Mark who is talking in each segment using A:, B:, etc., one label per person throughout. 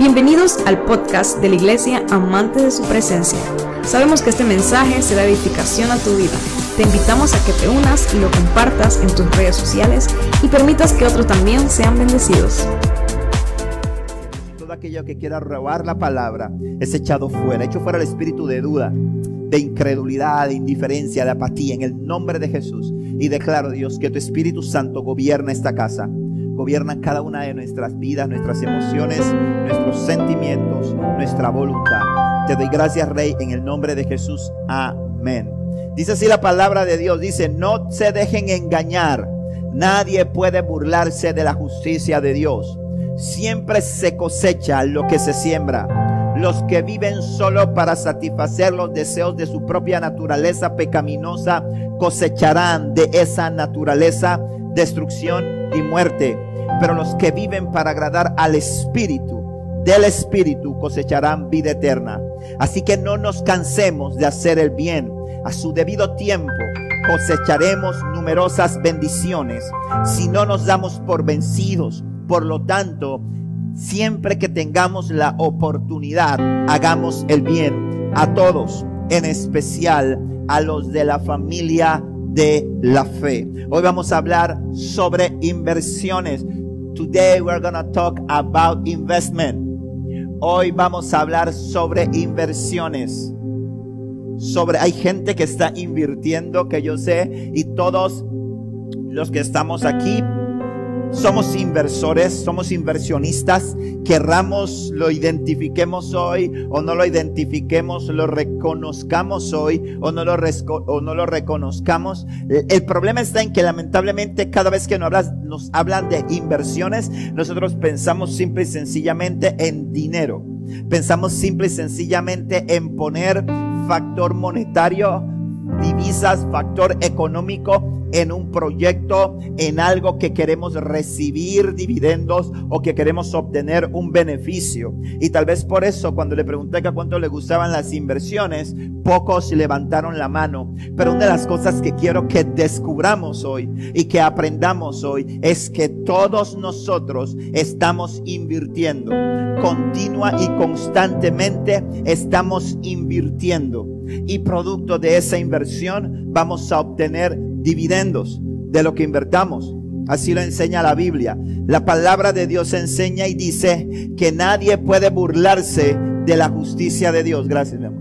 A: Bienvenidos al podcast de la Iglesia Amante de su Presencia. Sabemos que este mensaje será edificación a tu vida. Te invitamos a que te unas y lo compartas en tus redes sociales y permitas que otros también sean bendecidos.
B: Todo aquello que quiera robar la palabra es echado fuera, hecho fuera el espíritu de duda, de incredulidad, de indiferencia, de apatía, en el nombre de Jesús. Y declaro, Dios, que tu Espíritu Santo gobierna esta casa gobierna cada una de nuestras vidas, nuestras emociones, nuestros sentimientos, nuestra voluntad. Te doy gracias, Rey, en el nombre de Jesús. Amén. Dice así la palabra de Dios, dice, no se dejen engañar. Nadie puede burlarse de la justicia de Dios. Siempre se cosecha lo que se siembra. Los que viven solo para satisfacer los deseos de su propia naturaleza pecaminosa cosecharán de esa naturaleza destrucción y muerte pero los que viven para agradar al Espíritu, del Espíritu cosecharán vida eterna. Así que no nos cansemos de hacer el bien. A su debido tiempo cosecharemos numerosas bendiciones si no nos damos por vencidos. Por lo tanto, siempre que tengamos la oportunidad, hagamos el bien a todos, en especial a los de la familia de la fe. Hoy vamos a hablar sobre inversiones. Today we're gonna talk about investment. Hoy vamos a hablar sobre inversiones. Sobre hay gente que está invirtiendo que yo sé y todos los que estamos aquí somos inversores, somos inversionistas, querramos lo identifiquemos hoy o no lo identifiquemos, lo reconozcamos hoy o no lo, o no lo reconozcamos. El problema está en que lamentablemente cada vez que nos hablan de inversiones, nosotros pensamos simple y sencillamente en dinero. Pensamos simple y sencillamente en poner factor monetario, divisas, factor económico en un proyecto, en algo que queremos recibir dividendos o que queremos obtener un beneficio. Y tal vez por eso cuando le pregunté que cuánto le gustaban las inversiones, pocos levantaron la mano. Pero una de las cosas que quiero que descubramos hoy y que aprendamos hoy es que todos nosotros estamos invirtiendo. Continua y constantemente estamos invirtiendo. Y producto de esa inversión vamos a obtener dividendos de lo que invertamos. Así lo enseña la Biblia. La palabra de Dios enseña y dice que nadie puede burlarse de la justicia de Dios. Gracias, mi amor.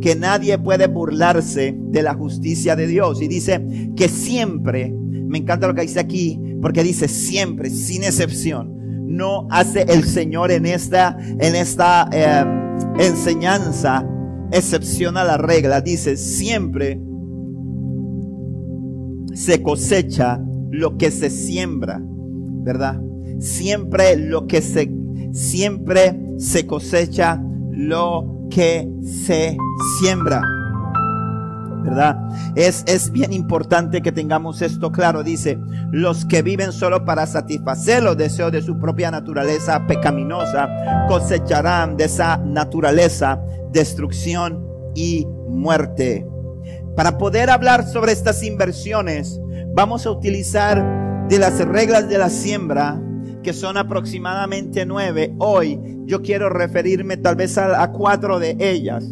B: Que nadie puede burlarse de la justicia de Dios. Y dice que siempre, me encanta lo que dice aquí, porque dice siempre, sin excepción, no hace el Señor en esta, en esta eh, enseñanza excepción a la regla. Dice siempre se cosecha lo que se siembra, ¿verdad? Siempre lo que se, siempre se cosecha lo que se siembra. ¿Verdad? Es, es bien importante que tengamos esto claro. Dice, los que viven solo para satisfacer los deseos de su propia naturaleza pecaminosa cosecharán de esa naturaleza destrucción y muerte. Para poder hablar sobre estas inversiones, vamos a utilizar de las reglas de la siembra, que son aproximadamente nueve. Hoy yo quiero referirme tal vez a, cuatro de ellas,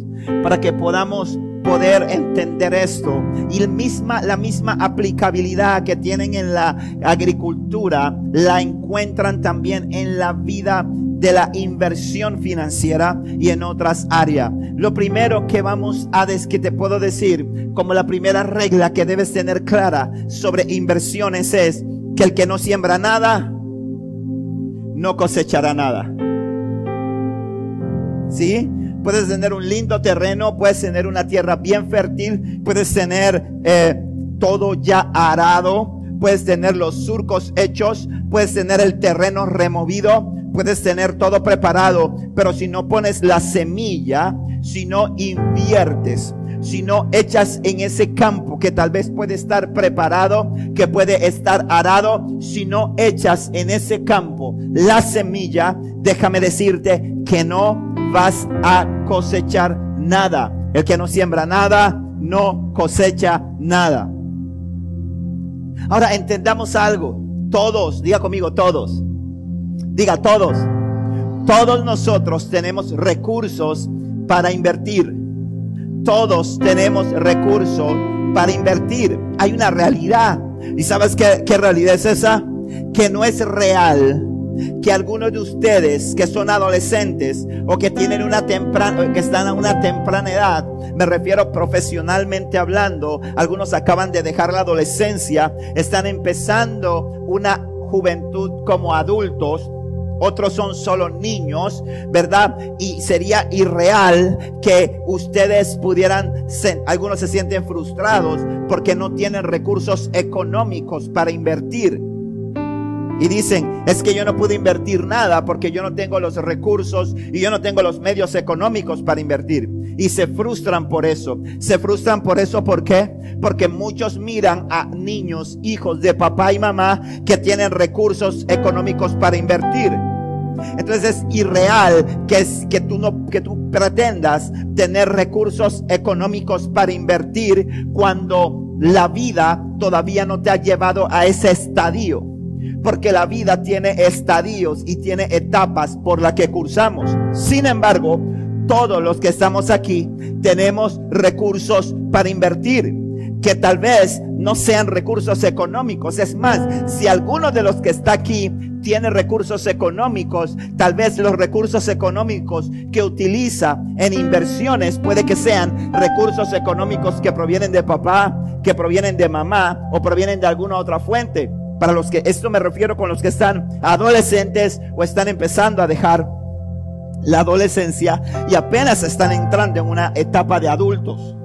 B: para que podamos poder entender esto. Y la misma aplicabilidad que tienen en la agricultura, la encuentran también en la vida de la inversión financiera y en otras áreas. Lo primero que vamos a des que te puedo decir como la primera regla que debes tener clara sobre inversiones es que el que no siembra nada no cosechará nada. ¿Sí? Puedes tener un lindo terreno, puedes tener una tierra bien fértil, puedes tener eh, todo ya arado, puedes tener los surcos hechos, puedes tener el terreno removido, puedes tener todo preparado, pero si no pones la semilla, si no inviertes, si no echas en ese campo que tal vez puede estar preparado, que puede estar arado, si no echas en ese campo la semilla, déjame decirte que no vas a cosechar nada. El que no siembra nada, no cosecha nada. Ahora entendamos algo. Todos, diga conmigo, todos Diga todos. Todos nosotros tenemos recursos para invertir. Todos tenemos recursos para invertir. Hay una realidad. ¿Y sabes qué, realidad es esa? Que no es real que algunos de ustedes que son adolescentes o que tienen una temprana, que están a una temprana edad, me refiero profesionalmente hablando, algunos acaban de dejar la adolescencia, están empezando una juventud como adultos, otros son solo niños, ¿verdad? Y sería irreal que ustedes pudieran, algunos se sienten frustrados porque no tienen recursos económicos para invertir. Y dicen, es que yo no pude invertir nada porque yo no tengo los recursos y yo no tengo los medios económicos para invertir. Y se frustran por eso. Se frustran por eso, ¿por qué? Porque muchos miran a niños, hijos de papá y mamá que tienen recursos económicos para invertir. Entonces es irreal que, es, que, tú no, que tú pretendas tener recursos económicos para invertir cuando la vida todavía no te ha llevado a ese estadio. Porque la vida tiene estadios y tiene etapas por las que cursamos. Sin embargo, todos los que estamos aquí tenemos recursos para invertir que tal vez no sean recursos económicos. Es más, si alguno de los que está aquí tiene recursos económicos, tal vez los recursos económicos que utiliza en inversiones puede que sean recursos económicos que provienen de papá, que provienen de mamá o provienen de alguna otra fuente. Para los que esto me refiero con los que están adolescentes o están empezando a dejar la adolescencia y apenas están entrando en una etapa de adultos.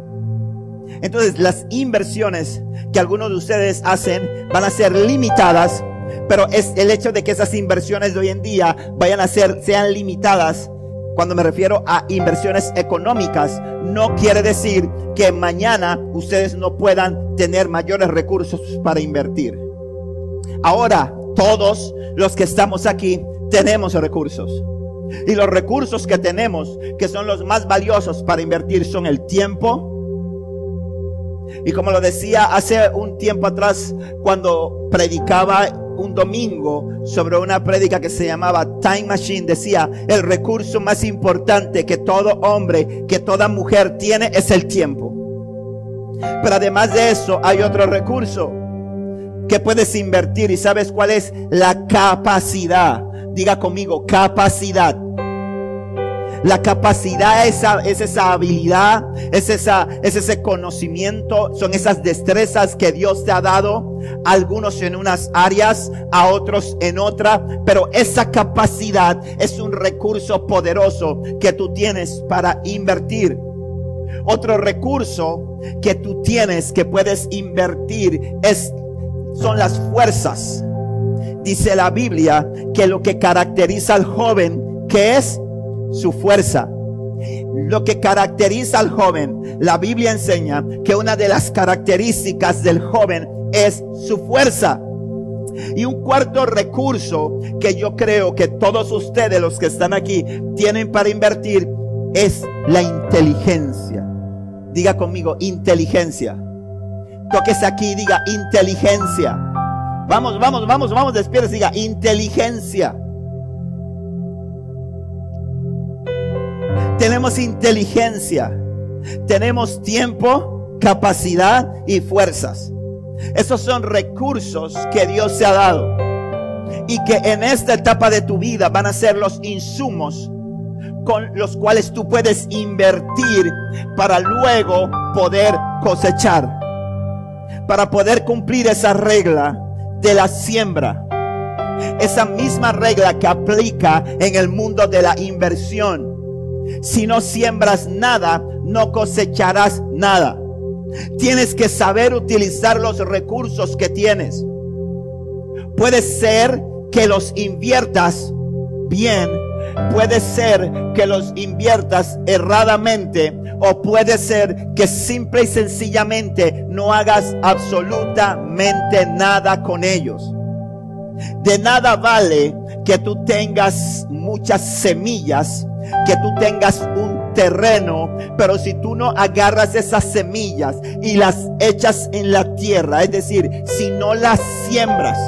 B: Entonces las inversiones que algunos de ustedes hacen van a ser limitadas, pero es el hecho de que esas inversiones de hoy en día vayan a ser, sean limitadas. Cuando me refiero a inversiones económicas, no quiere decir que mañana ustedes no puedan tener mayores recursos para invertir. Ahora, todos los que estamos aquí tenemos recursos. Y los recursos que tenemos, que son los más valiosos para invertir, son el tiempo. Y como lo decía hace un tiempo atrás, cuando predicaba un domingo sobre una prédica que se llamaba Time Machine, decía, el recurso más importante que todo hombre, que toda mujer tiene es el tiempo. Pero además de eso, hay otro recurso que puedes invertir y sabes cuál es la capacidad. Diga conmigo, capacidad. La capacidad es esa, es esa habilidad, es, esa, es ese conocimiento, son esas destrezas que Dios te ha dado, algunos en unas áreas, a otros en otra, pero esa capacidad es un recurso poderoso que tú tienes para invertir. Otro recurso que tú tienes que puedes invertir es son las fuerzas. Dice la Biblia que lo que caracteriza al joven, que es su fuerza. Lo que caracteriza al joven, la Biblia enseña que una de las características del joven es su fuerza. Y un cuarto recurso que yo creo que todos ustedes, los que están aquí, tienen para invertir es la inteligencia. Diga conmigo, inteligencia. Toques aquí diga inteligencia. Vamos, vamos, vamos, vamos, despierta diga inteligencia. Tenemos inteligencia, tenemos tiempo, capacidad y fuerzas. Esos son recursos que Dios se ha dado y que en esta etapa de tu vida van a ser los insumos con los cuales tú puedes invertir para luego poder cosechar para poder cumplir esa regla de la siembra. Esa misma regla que aplica en el mundo de la inversión. Si no siembras nada, no cosecharás nada. Tienes que saber utilizar los recursos que tienes. Puede ser que los inviertas bien Puede ser que los inviertas erradamente o puede ser que simple y sencillamente no hagas absolutamente nada con ellos. De nada vale que tú tengas muchas semillas, que tú tengas un terreno, pero si tú no agarras esas semillas y las echas en la tierra, es decir, si no las siembras,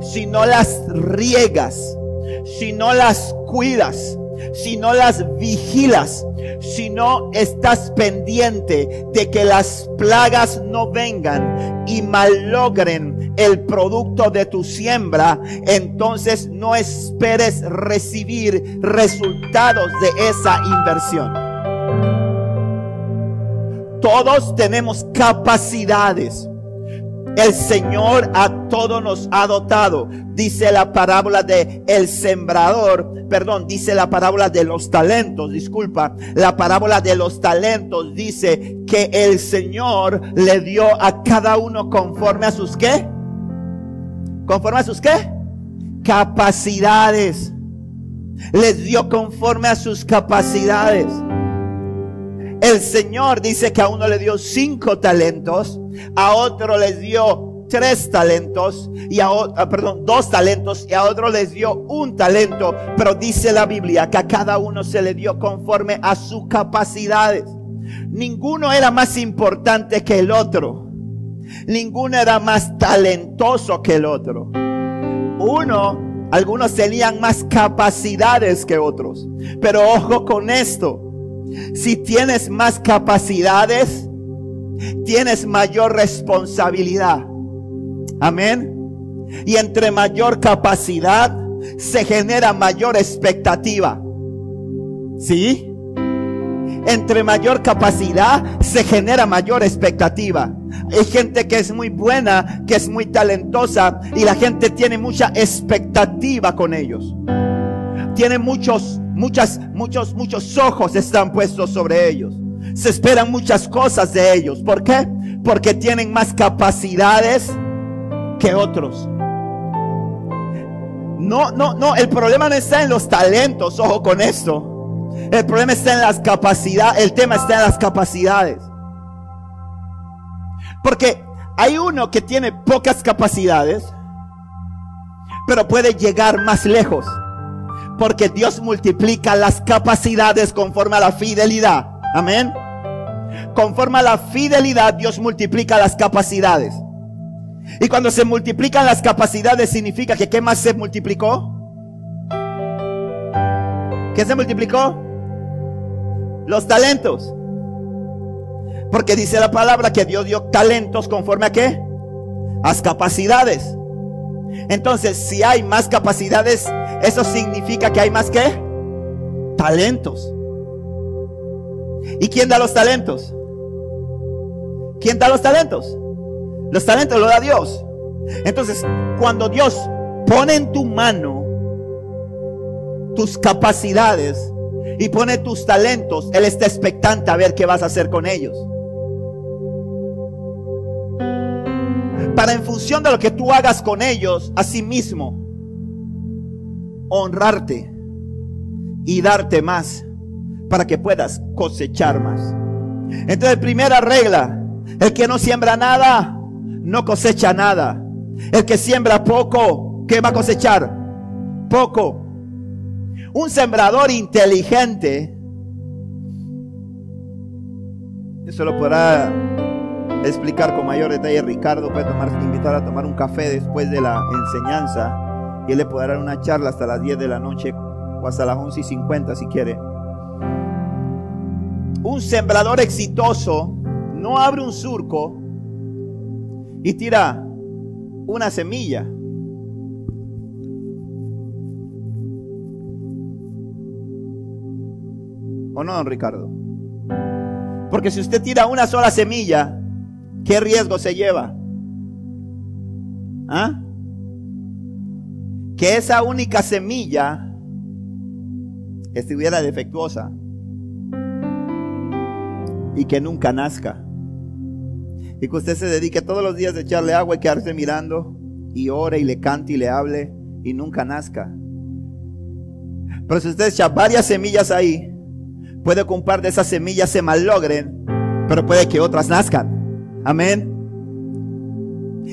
B: si no las riegas, si no las cuidas, si no las vigilas, si no estás pendiente de que las plagas no vengan y malogren el producto de tu siembra, entonces no esperes recibir resultados de esa inversión. Todos tenemos capacidades el Señor a todos nos ha dotado. Dice la parábola de el sembrador, perdón, dice la parábola de los talentos, disculpa. La parábola de los talentos dice que el Señor le dio a cada uno conforme a sus qué? Conforme a sus qué? Capacidades. Les dio conforme a sus capacidades. El Señor dice que a uno le dio cinco talentos, a otro les dio tres talentos y a otro, ah, perdón, dos talentos y a otro les dio un talento, pero dice la Biblia que a cada uno se le dio conforme a sus capacidades. Ninguno era más importante que el otro. Ninguno era más talentoso que el otro. Uno, algunos tenían más capacidades que otros. Pero ojo con esto. Si tienes más capacidades, tienes mayor responsabilidad. Amén. Y entre mayor capacidad se genera mayor expectativa. ¿Sí? Entre mayor capacidad se genera mayor expectativa. Hay gente que es muy buena, que es muy talentosa y la gente tiene mucha expectativa con ellos. Tiene muchos Muchas, muchos, muchos ojos están puestos sobre ellos. Se esperan muchas cosas de ellos. ¿Por qué? Porque tienen más capacidades que otros. No, no, no, el problema no está en los talentos, ojo con esto. El problema está en las capacidades, el tema está en las capacidades. Porque hay uno que tiene pocas capacidades, pero puede llegar más lejos. Porque Dios multiplica las capacidades conforme a la fidelidad. Amén. Conforme a la fidelidad, Dios multiplica las capacidades. Y cuando se multiplican las capacidades, significa que ¿qué más se multiplicó? ¿Qué se multiplicó? Los talentos. Porque dice la palabra que Dios dio talentos conforme a qué? A las capacidades. Entonces, si hay más capacidades, eso significa que hay más que talentos. ¿Y quién da los talentos? ¿Quién da los talentos? Los talentos los da Dios. Entonces, cuando Dios pone en tu mano tus capacidades y pone tus talentos, Él está expectante a ver qué vas a hacer con ellos. para en función de lo que tú hagas con ellos, a sí mismo, honrarte y darte más para que puedas cosechar más. Entonces, primera regla, el que no siembra nada, no cosecha nada. El que siembra poco, ¿qué va a cosechar? Poco. Un sembrador inteligente, eso lo podrá explicar con mayor detalle Ricardo, puede tomar, invitar a tomar un café después de la enseñanza y él le puede dar una charla hasta las 10 de la noche o hasta las 11 y 50 si quiere. Un sembrador exitoso no abre un surco y tira una semilla. ¿O no, don Ricardo? Porque si usted tira una sola semilla, ¿Qué riesgo se lleva? ¿Ah? Que esa única semilla estuviera defectuosa y que nunca nazca. Y que usted se dedique todos los días a echarle agua y quedarse mirando y ore y le cante y le hable y nunca nazca. Pero si usted echa varias semillas ahí, puede que un par de esas semillas se malogren, pero puede que otras nazcan. Amén.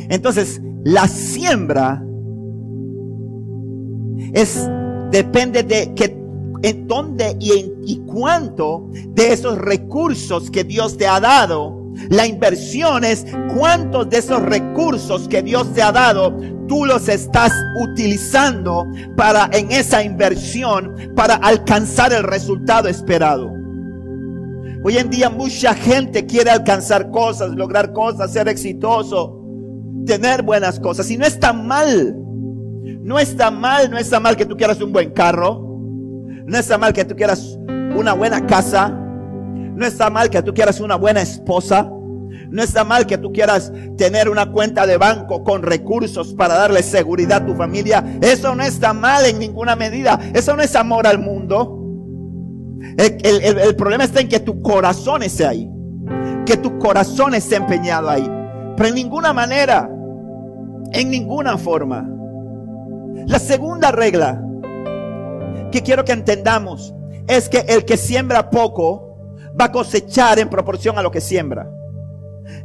B: Entonces, la siembra es depende de que en dónde y, en, y cuánto de esos recursos que Dios te ha dado La inversión es cuántos de esos recursos que Dios te ha dado, tú los estás utilizando para en esa inversión, para alcanzar el resultado esperado. Hoy en día mucha gente quiere alcanzar cosas, lograr cosas, ser exitoso, tener buenas cosas. Y no está mal. No está mal, no está mal que tú quieras un buen carro. No está mal que tú quieras una buena casa. No está mal que tú quieras una buena esposa. No está mal que tú quieras tener una cuenta de banco con recursos para darle seguridad a tu familia. Eso no está mal en ninguna medida. Eso no es amor al mundo. El, problema está en que tu corazón esté ahí. Que tu corazón esté empeñado ahí. Pero en ninguna manera, en ninguna forma. La segunda regla que quiero que entendamos es que el que siembra poco va a cosechar en proporción a lo que siembra.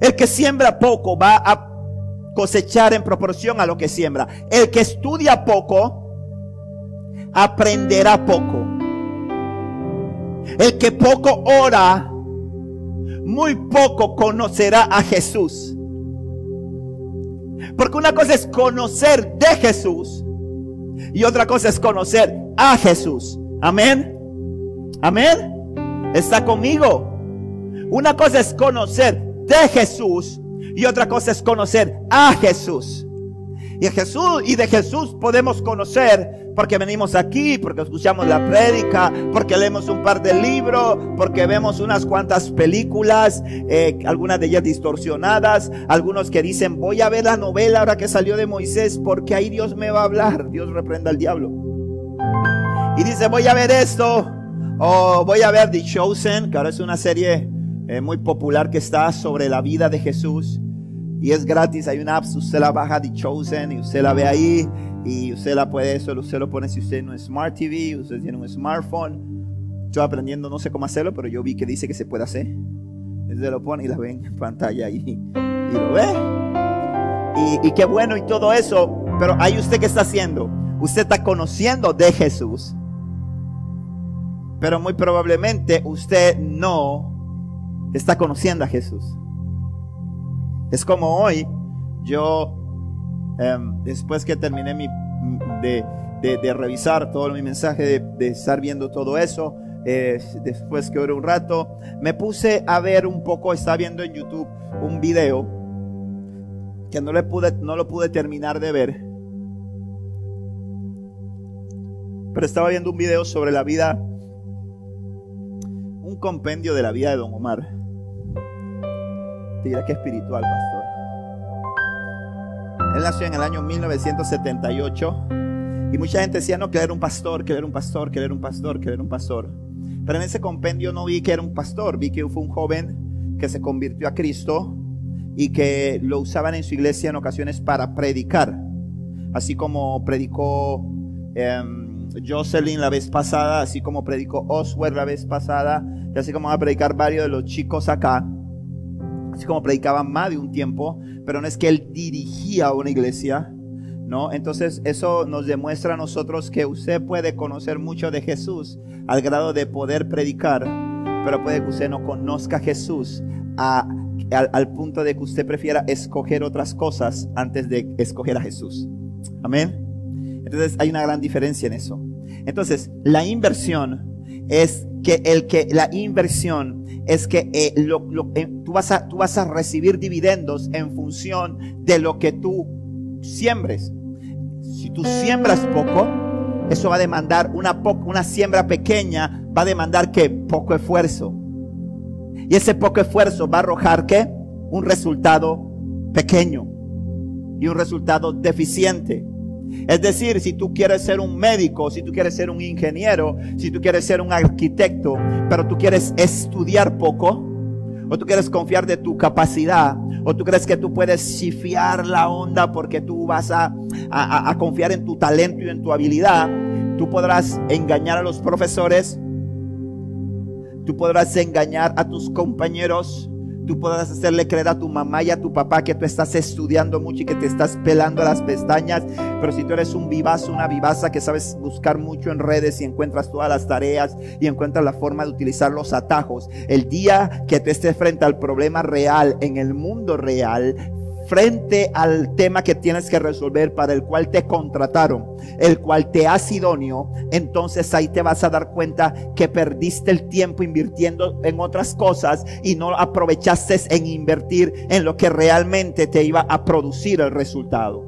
B: El que siembra poco va a cosechar en proporción a lo que siembra. El que estudia poco aprenderá poco. El que poco ora, muy poco conocerá a Jesús. Porque una cosa es conocer de Jesús y otra cosa es conocer a Jesús. Amén. Amén. Está conmigo. Una cosa es conocer de Jesús y otra cosa es conocer a Jesús. Y Jesús y de Jesús podemos conocer porque venimos aquí, porque escuchamos la prédica, porque leemos un par de libros, porque vemos unas cuantas películas, eh, algunas de ellas distorsionadas, algunos que dicen voy a ver la novela ahora que salió de Moisés porque ahí Dios me va a hablar, Dios reprenda al diablo. Y dice voy a ver esto, o voy a ver The Chosen, que ahora es una serie eh, muy popular que está sobre la vida de Jesús. Y es gratis, hay una app, usted la baja de Chosen y usted la ve ahí y usted la puede, eso usted lo pone si usted no es Smart TV, usted tiene un smartphone. Estoy aprendiendo, no sé cómo hacerlo, pero yo vi que dice que se puede hacer. Usted lo pone y la ve en pantalla ahí y lo ve. Y, y qué bueno y todo eso, pero ahí usted qué está haciendo. Usted está conociendo de Jesús. Pero muy probablemente usted no está conociendo a Jesús. Es como hoy, yo, em, después que terminé mi, de, de, revisar todo mi mensaje, de, estar viendo todo eso, eh, después que oré un rato, me puse a ver un poco, estaba viendo en YouTube un video que no, le pude, no lo pude terminar de ver. Pero estaba viendo un video sobre la vida, un compendio de la vida de Don Omar dirá que espiritual, pastor. Él nació en el año 1978 y mucha gente decía, no, que era un pastor, que era un pastor, que era un pastor, que era un pastor. Pero en ese compendio no vi que era un pastor, vi que fue un joven que se convirtió a Cristo y que lo usaban en su iglesia en ocasiones para predicar. Así como predicó em, Jocelyn la vez pasada, así como predicó Oswald la vez pasada, y así como va a predicar varios de los chicos acá así como predicaba más de un tiempo, pero no es que él dirigía una iglesia, ¿no? Entonces eso nos demuestra a nosotros que usted puede conocer mucho de Jesús al grado de poder predicar, pero puede que usted no conozca Jesús al punto de que usted prefiera escoger otras cosas antes de escoger a Jesús. Amén. Entonces hay una gran diferencia en eso. Entonces, la inversión es que el que la inversión es que eh, lo, eh, tú, vas a, tú vas a recibir dividendos en función de lo que tú siembres. Si tú siembras poco, eso va a demandar una, una siembra pequeña, va a demandar que poco esfuerzo. Y ese poco esfuerzo va a arrojar que un resultado pequeño y un resultado deficiente. Es decir, si tú quieres ser un médico, si tú quieres ser un ingeniero, si tú quieres ser un arquitecto, pero tú quieres estudiar poco, o tú quieres confiar de tu capacidad, o tú crees que tú puedes chifiar la onda porque tú vas a, a, confiar en tu talento y en tu habilidad, tú podrás engañar a los profesores, tú podrás engañar a tus compañeros, Tú podrás hacerle creer a tu mamá y a tu papá que tú estás estudiando mucho y que te estás pelando las pestañas. Pero si tú eres un vivazo, una vivaza que sabes buscar mucho en redes y encuentras todas las tareas y encuentras la forma de utilizar los atajos, el día que tú estés frente al problema real en el mundo real, frente al tema que tienes que resolver para el cual te contrataron, el cual te has idóneo, entonces ahí te vas a dar cuenta que perdiste el tiempo invirtiendo en otras cosas y no aprovechaste en invertir en lo que realmente te iba a producir el resultado.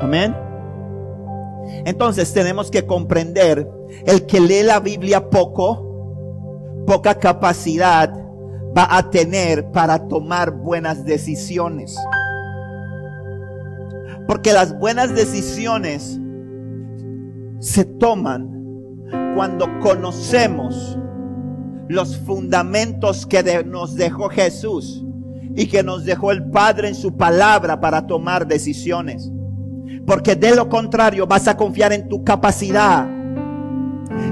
B: Amén. Entonces tenemos que comprender el que lee la Biblia poco, poca capacidad va a tener para tomar buenas decisiones. Porque las buenas decisiones se toman cuando conocemos los fundamentos que nos dejó Jesús y que nos dejó el Padre en su palabra para tomar decisiones. Porque de lo contrario vas a confiar en tu capacidad.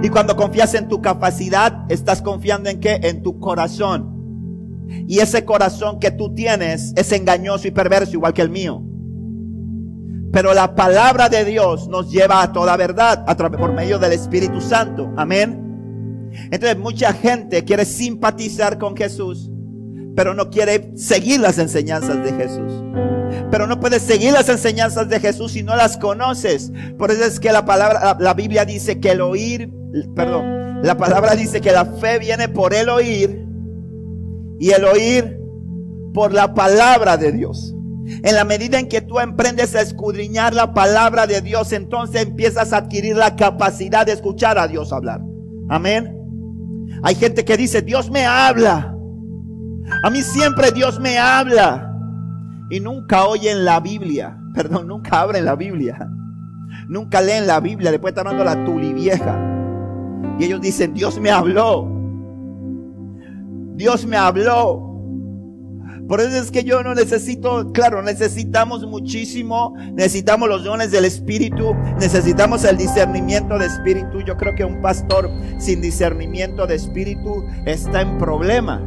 B: Y cuando confías en tu capacidad, estás confiando en qué? En tu corazón. Y ese corazón que tú tienes es engañoso y perverso igual que el mío. Pero la palabra de Dios nos lleva a toda verdad a por medio del Espíritu Santo. Amén. Entonces mucha gente quiere simpatizar con Jesús, pero no quiere seguir las enseñanzas de Jesús. Pero no puedes seguir las enseñanzas de Jesús si no las conoces. Por eso es que la palabra, la, Biblia dice que el oír, perdón, la palabra dice que la fe viene por el oír y el oír por la palabra de Dios. En la medida en que tú emprendes a escudriñar la palabra de Dios, entonces empiezas a adquirir la capacidad de escuchar a Dios hablar. Amén. Hay gente que dice, Dios me habla. A mí siempre Dios me habla. Y nunca oyen la Biblia. Perdón, nunca abren la Biblia. Nunca leen la Biblia. Después están dando la tuli vieja. Y ellos dicen, Dios me habló. Dios me habló. Por eso es que yo no necesito, claro, necesitamos muchísimo, necesitamos los dones del Espíritu, necesitamos el discernimiento de Espíritu. Yo creo que un pastor sin discernimiento de Espíritu está en problema.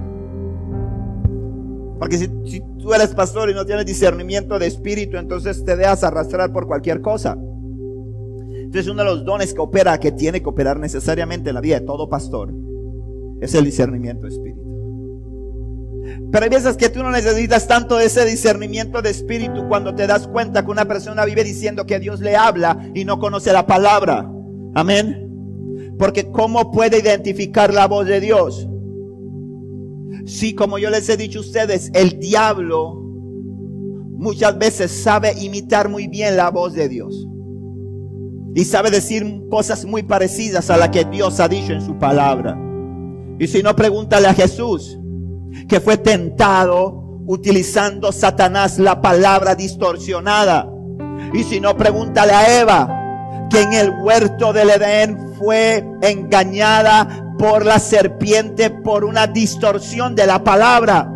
B: Porque si, tú eres pastor y no tienes discernimiento de Espíritu, entonces te dejas arrastrar por cualquier cosa. Entonces uno de los dones que opera, que tiene que operar necesariamente en la vida de todo pastor, es el discernimiento de Espíritu. Pero hay veces que tú no necesitas tanto ese discernimiento de espíritu cuando te das cuenta que una persona vive diciendo que Dios le habla y no conoce la palabra. Amén. Porque ¿cómo puede identificar la voz de Dios? Si, como yo les he dicho a ustedes, el diablo muchas veces sabe imitar muy bien la voz de Dios. Y sabe decir cosas muy parecidas a las que Dios ha dicho en su palabra. Y si no, pregúntale a Jesús que fue tentado utilizando Satanás la palabra distorsionada. Y si no, pregúntale a Eva, que en el huerto del Edén fue engañada por la serpiente por una distorsión de la palabra.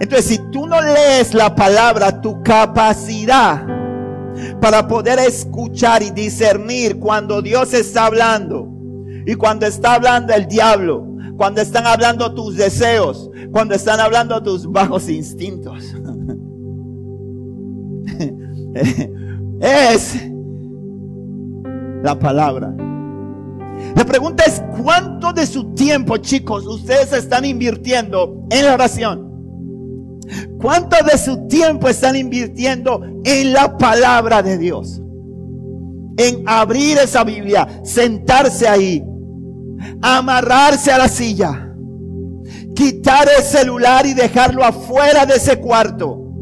B: Entonces, si tú no lees la palabra, tu capacidad para poder escuchar y discernir cuando Dios está hablando y cuando está hablando el diablo, cuando están hablando tus deseos, cuando están hablando tus bajos instintos. es la palabra. La pregunta es, ¿cuánto de su tiempo, chicos, ustedes están invirtiendo en la oración? ¿Cuánto de su tiempo están invirtiendo en la palabra de Dios? En abrir esa Biblia, sentarse ahí, amarrarse a la silla, quitar el celular y dejarlo afuera de ese cuarto,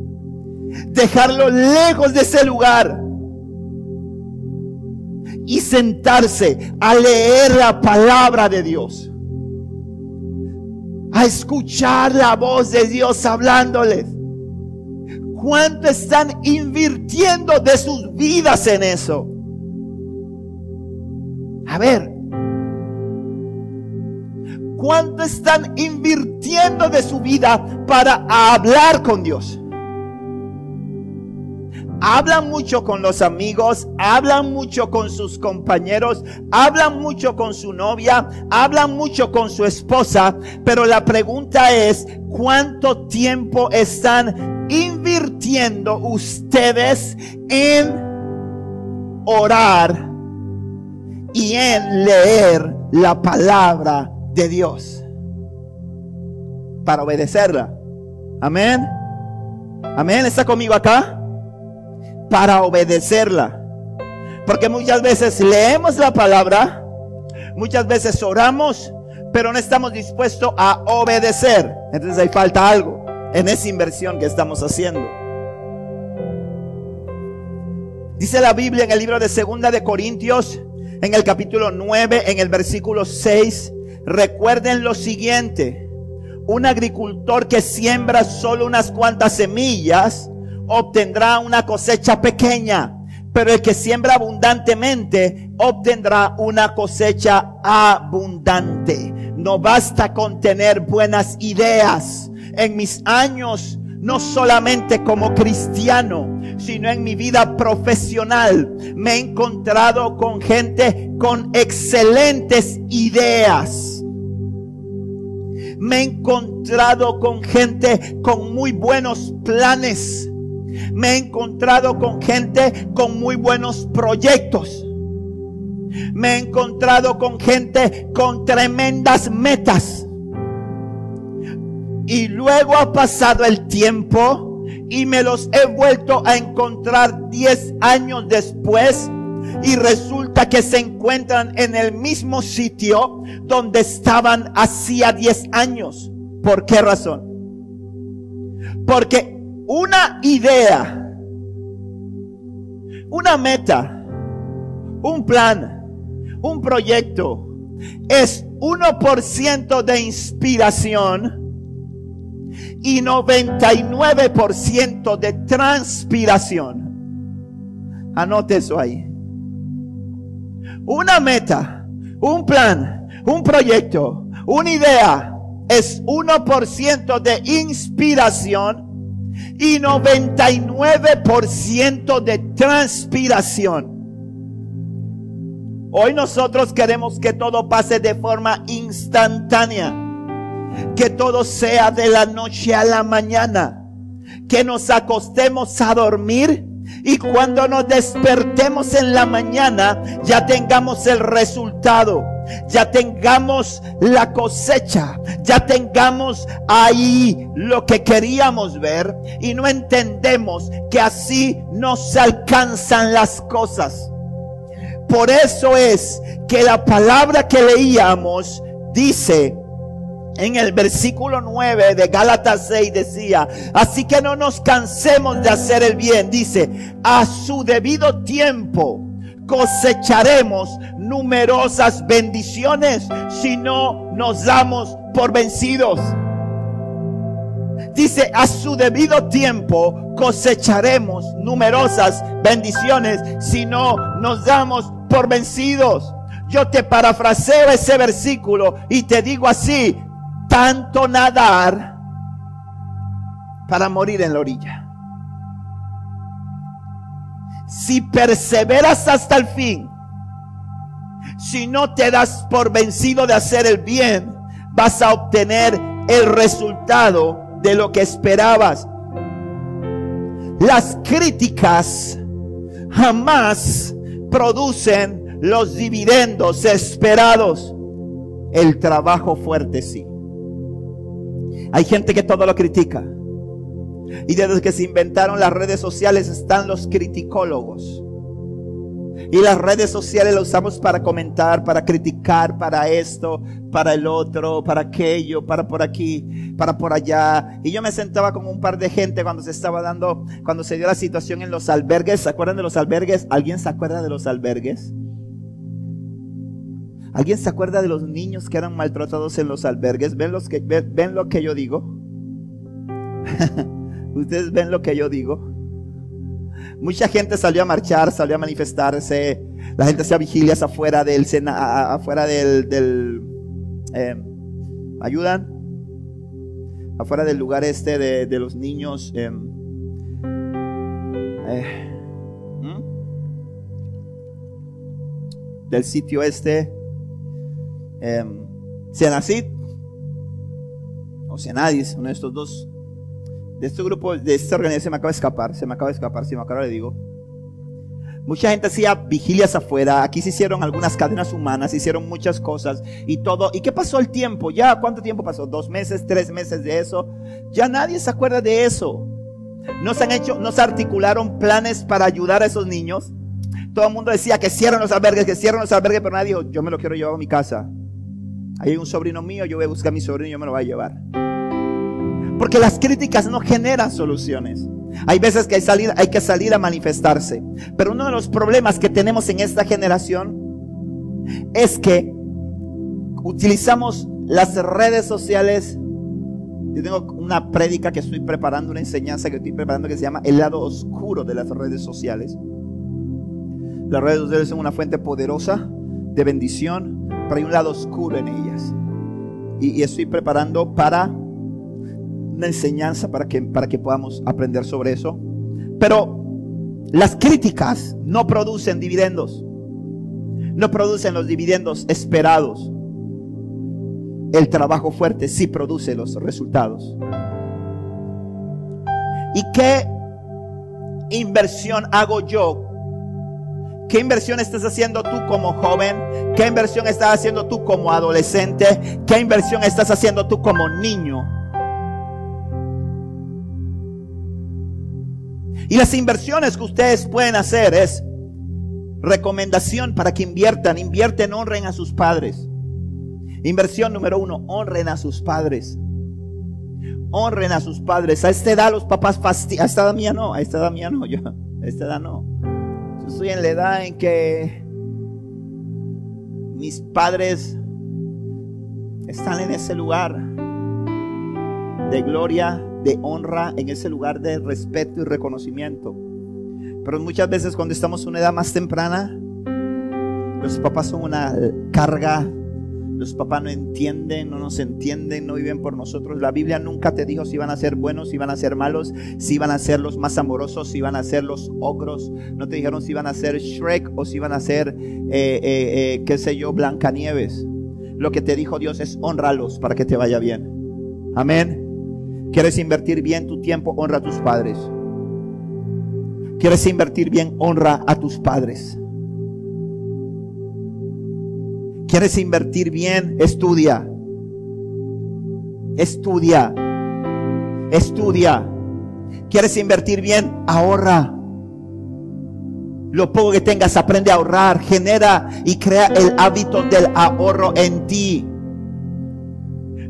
B: dejarlo lejos de ese lugar y sentarse a leer la palabra de Dios, a escuchar la voz de Dios hablándoles. ¿Cuánto están invirtiendo de sus vidas en eso? A ver, ¿Cuánto están invirtiendo de su vida para hablar con Dios? hablan mucho con los amigos, hablan mucho con sus compañeros, hablan mucho con su novia, hablan mucho con su esposa, pero la pregunta es, ¿cuánto tiempo están invirtiendo ustedes en orar y en leer la palabra de Dios para obedecerla? Amén. Amén. ¿Está conmigo acá? para obedecerla. Porque muchas veces leemos la palabra, muchas veces oramos, pero no estamos dispuestos a obedecer. Entonces hay falta algo en esa inversión que estamos haciendo. Dice la Biblia en el libro de Segunda de Corintios, en el capítulo 9, en el versículo 6, recuerden lo siguiente, un agricultor que siembra solo unas cuantas semillas, obtendrá una cosecha pequeña, pero el que siembra abundantemente obtendrá una cosecha abundante. No basta con tener buenas ideas. En mis años, no solamente como cristiano, sino en mi vida profesional, me he encontrado con gente con excelentes ideas. Me he encontrado con gente con muy buenos planes me he encontrado con gente con muy buenos proyectos. Me he encontrado con gente con tremendas metas. Y luego ha pasado el tiempo y me los he vuelto a encontrar 10 años después. Y resulta que se encuentran en el mismo sitio donde estaban hacía 10 años. ¿Por qué razón? Porque una idea, una meta, un plan, un proyecto es 1% de inspiración y 99% de transpiración. Anote eso ahí. Una meta, un plan, un proyecto, una idea es 1% de inspiración y 99% de transpiración. Hoy nosotros queremos que todo pase de forma instantánea, que todo sea de la noche a la mañana, que nos acostemos a dormir y cuando nos despertemos en la mañana ya tengamos el resultado ya tengamos la cosecha, ya tengamos ahí lo que queríamos ver y no entendemos que así no se alcanzan las cosas. Por eso es que la palabra que leíamos dice, en el versículo 9 de Gálatas 6 decía, así que no nos cansemos de hacer el bien, dice, a su debido tiempo cosecharemos numerosas bendiciones si no nos damos por vencidos. Dice, a su debido tiempo cosecharemos numerosas bendiciones si no nos damos por vencidos. Yo te parafraseo ese versículo y te digo así, tanto nadar para morir en la orilla si perseveras hasta el fin, si no te das por vencido de hacer el bien, vas a obtener el resultado de lo que esperabas. Las críticas jamás producen los dividendos esperados. El trabajo fuerte sí. Hay gente que todo lo critica. Y desde que se inventaron las redes sociales están los criticólogos. Y las redes sociales las usamos para comentar, para criticar, para esto, para el otro, para aquello, para por aquí, para por allá. Y yo me sentaba con un par de gente cuando se estaba dando, cuando se dio la situación en los albergues. ¿Se acuerdan de los albergues? ¿Alguien se acuerda de los albergues? ¿Alguien se acuerda de los niños que eran maltratados en los albergues? ¿Ven, los que, ven, lo que yo digo? Ustedes ven lo que yo digo. Mucha gente salió a marchar, salió a manifestarse. La gente hacía vigilias afuera del afuera del, eh, ayudan, afuera del lugar este de, de los niños. Eh, eh, del sitio este eh, Senacid o Senadis, uno de estos dos, de este grupo, de esta organización se me acaba de escapar, se me acaba de escapar, si me acaba le digo. Mucha gente hacía vigilias afuera, aquí se hicieron algunas cadenas humanas, se hicieron muchas cosas y todo. ¿Y qué pasó el tiempo? ¿Ya cuánto tiempo pasó? ¿Dos meses, tres meses de eso? Ya nadie se acuerda de eso. No se han hecho, no se articularon planes para ayudar a esos niños. Todo el mundo decía que cierren los albergues, que cierren los albergues, pero nadie dijo, yo me lo quiero llevar a mi casa. Ahí hay un sobrino mío, yo voy a buscar a mi sobrino y yo me lo voy a llevar. Porque las críticas no generan soluciones. Hay veces que hay, hay que salir a manifestarse. Pero uno de los problemas que tenemos en esta generación es que utilizamos las redes sociales. Yo tengo una prédica que estoy preparando, una enseñanza que estoy preparando que se llama El lado oscuro de las redes sociales. Las redes sociales son una fuente poderosa de bendición, pero hay un lado oscuro en ellas. Y, estoy preparando para una enseñanza para que, para que podamos aprender sobre eso. Pero las críticas no producen dividendos. No producen los dividendos esperados. El trabajo fuerte sí produce los resultados. ¿Y qué inversión hago yo ¿Qué inversión estás haciendo tú como joven? ¿Qué inversión estás haciendo tú como adolescente? ¿Qué inversión estás haciendo tú como niño? Y las inversiones que ustedes pueden hacer es recomendación para que inviertan, invierten, honren a sus padres. Inversión número uno, honren a sus padres. Honren a sus padres. A esta edad los papás fastidian. A esta edad mía no, a esta edad mía no, yo, a esta edad no estoy en la edad en que mis padres están en ese lugar de gloria, de honra, en ese lugar de respeto y reconocimiento. Pero muchas veces cuando estamos en una edad más temprana, los papás son una carga los papás no entienden, no nos entienden, no viven por nosotros. La Biblia nunca te dijo si van a ser buenos, si van a ser malos, si van a ser los más amorosos, si van a ser los ogros. No te dijeron si van a ser Shrek o si van a ser, eh, eh, eh, qué sé yo, Blancanieves. Lo que te dijo Dios es honralos para que te vaya bien. Amén. ¿Quieres invertir bien tu tiempo? Honra a tus padres. ¿Quieres invertir bien? Honra a tus padres. ¿Quieres invertir bien? Estudia. Estudia. Estudia. ¿Quieres invertir bien? Ahorra. Lo poco que tengas, aprende a ahorrar. Genera y crea el hábito del ahorro en ti.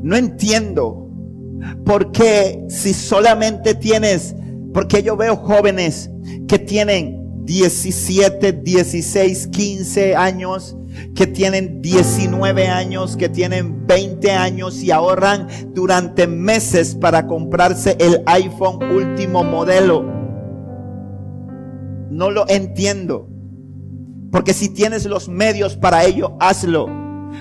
B: No entiendo por qué si solamente tienes, porque yo veo jóvenes que tienen 17, 16, 15 años que tienen 19 años, que tienen 20 años y ahorran durante meses para comprarse el iPhone último modelo. No lo entiendo. Porque si tienes los medios para ello, hazlo.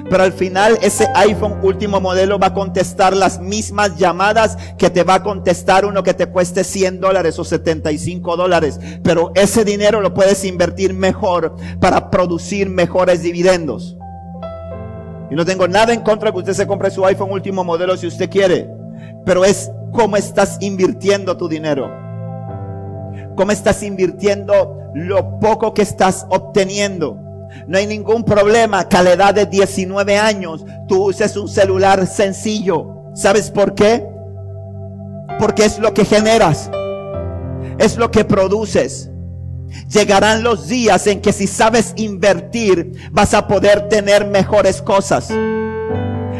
B: Pero al final ese iPhone último modelo va a contestar las mismas llamadas que te va a contestar uno que te cueste 100 dólares o 75 dólares. Pero ese dinero lo puedes invertir mejor para producir mejores dividendos. Y no tengo nada en contra de que usted se compre su iPhone último modelo si usted quiere. Pero es cómo estás invirtiendo tu dinero. Cómo estás invirtiendo lo poco que estás obteniendo. No hay ningún problema que a la edad de 19 años tú uses un celular sencillo. ¿Sabes por qué? Porque es lo que generas. Es lo que produces. Llegarán los días en que si sabes invertir vas a poder tener mejores cosas.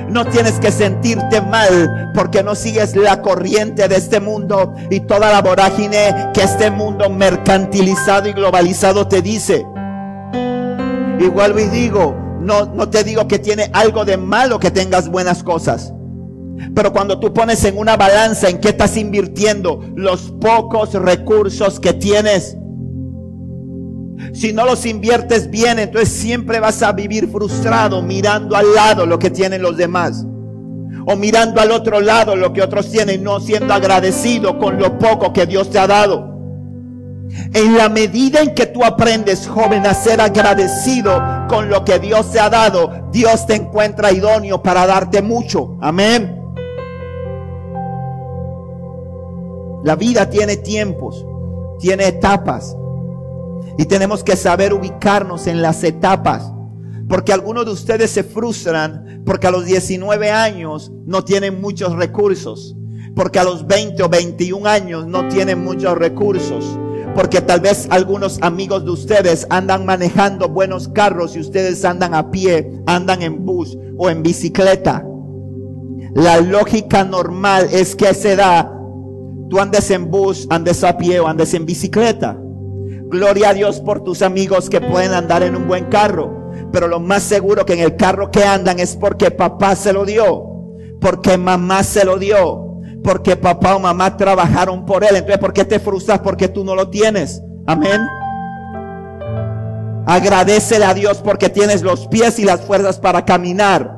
B: No tienes que sentirte mal porque no sigues la corriente de este mundo y toda la vorágine que este mundo mercantilizado y globalizado te dice. Igual y digo, no, no te digo que tiene algo de malo que tengas buenas cosas. Pero cuando tú pones en una balanza en qué estás invirtiendo los pocos recursos que tienes, si no los inviertes bien, entonces siempre vas a vivir frustrado mirando al lado lo que tienen los demás. O mirando al otro lado lo que otros tienen, no siendo agradecido con lo poco que Dios te ha dado. En la medida en que tú aprendes, joven, a ser agradecido, con lo que Dios te ha dado, Dios te encuentra idóneo para darte mucho. Amén. La vida tiene tiempos, tiene etapas. Y tenemos que saber ubicarnos en las etapas. Porque algunos de ustedes se frustran porque a los 19 años no tienen muchos recursos. Porque a los 20 o 21 años no tienen muchos recursos. Porque tal vez algunos amigos de ustedes andan manejando buenos carros y ustedes andan a pie, andan en bus o en bicicleta. La lógica normal es que a esa edad tú andes en bus, andes a pie o andes en bicicleta. Gloria a Dios por tus amigos que pueden andar en un buen carro. Pero lo más seguro que en el carro que andan es porque papá se lo dio. Porque mamá se lo dio. Porque papá o mamá trabajaron por él. Entonces, ¿por qué te frustras? Porque tú no lo tienes. Amén. Agradecele a Dios porque tienes los pies y las fuerzas para caminar.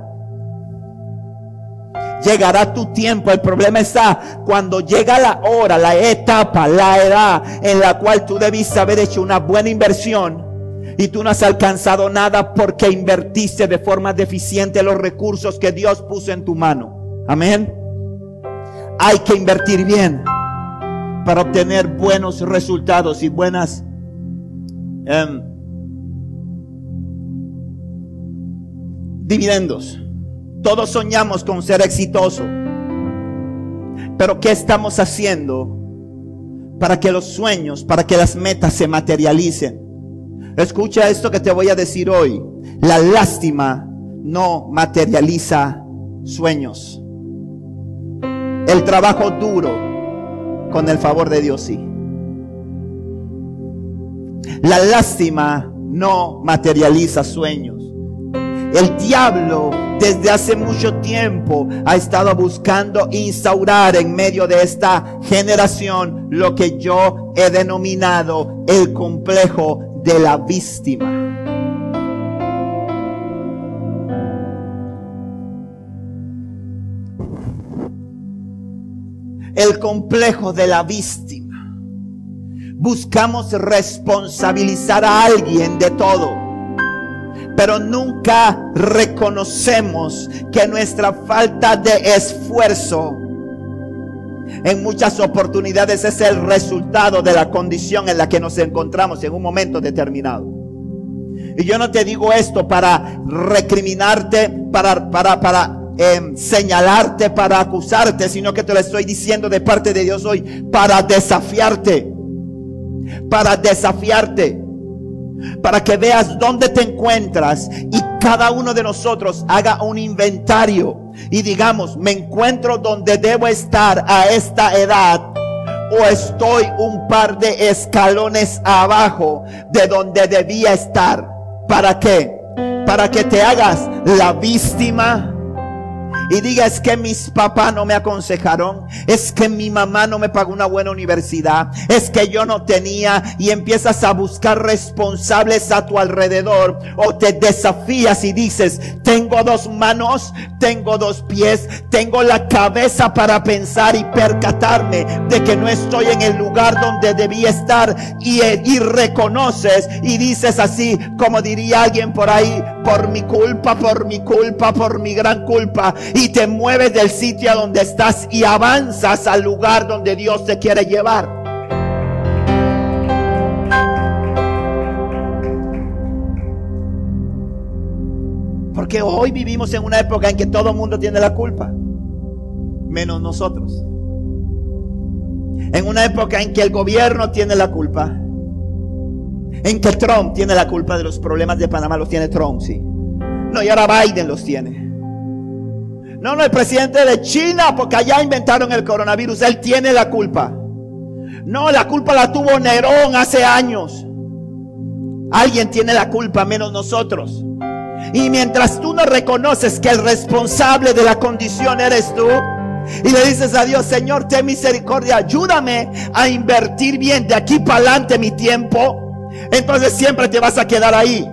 B: Llegará tu tiempo. El problema está cuando llega la hora, la etapa, la edad en la cual tú debiste haber hecho una buena inversión y tú no has alcanzado nada porque invertiste de forma deficiente los recursos que Dios puso en tu mano. Amén. Hay que invertir bien para obtener buenos resultados y buenas em, dividendos. Todos soñamos con ser exitoso. Pero ¿qué estamos haciendo para que los sueños, para que las metas se materialicen? Escucha esto que te voy a decir hoy. La lástima no materializa sueños. El trabajo duro con el favor de Dios sí. La lástima no materializa sueños. El diablo desde hace mucho tiempo ha estado buscando instaurar en medio de esta generación lo que yo he denominado el complejo de la víctima. El complejo de la víctima. Buscamos responsabilizar a alguien de todo pero nunca reconocemos que nuestra falta de esfuerzo en muchas oportunidades es el resultado de la condición en la que nos encontramos en un momento determinado. Y yo no te digo esto para recriminarte, para, para, para em, señalarte, para acusarte, sino que te lo estoy diciendo de parte de Dios hoy, para desafiarte, para desafiarte para que veas dónde te encuentras y cada uno de nosotros haga un inventario y digamos, me encuentro donde debo estar a esta edad o estoy un par de escalones abajo de donde debía estar. ¿Para qué? Para que te hagas la víctima y diga es que mis papás no me aconsejaron, es que mi mamá no me pagó una buena universidad, es que yo no tenía y empiezas a buscar responsables a tu alrededor o te desafías y dices, tengo dos manos, tengo dos pies, tengo la cabeza para pensar y percatarme de que no estoy en el lugar donde debía estar y, y reconoces y dices así, como diría alguien por ahí, por mi culpa, por mi culpa, por mi gran culpa te mueves del sitio donde estás y avanzas al lugar donde Dios te quiere llevar. Porque hoy vivimos en una época en que todo el mundo tiene la culpa, menos nosotros. En una época en que el gobierno tiene la culpa, en que Trump tiene la culpa de los problemas de Panamá, los tiene Trump, sí. No, y ahora Biden los tiene. No, no, el presidente de China, porque allá inventaron el coronavirus. Él tiene la culpa. No, la culpa la tuvo Nerón hace años. Alguien tiene la culpa, menos nosotros. Y mientras tú no reconoces que el responsable de la condición eres tú, y le dices a Dios, Señor, ten misericordia, ayúdame a invertir bien de aquí para adelante mi tiempo, entonces siempre te vas a quedar ahí.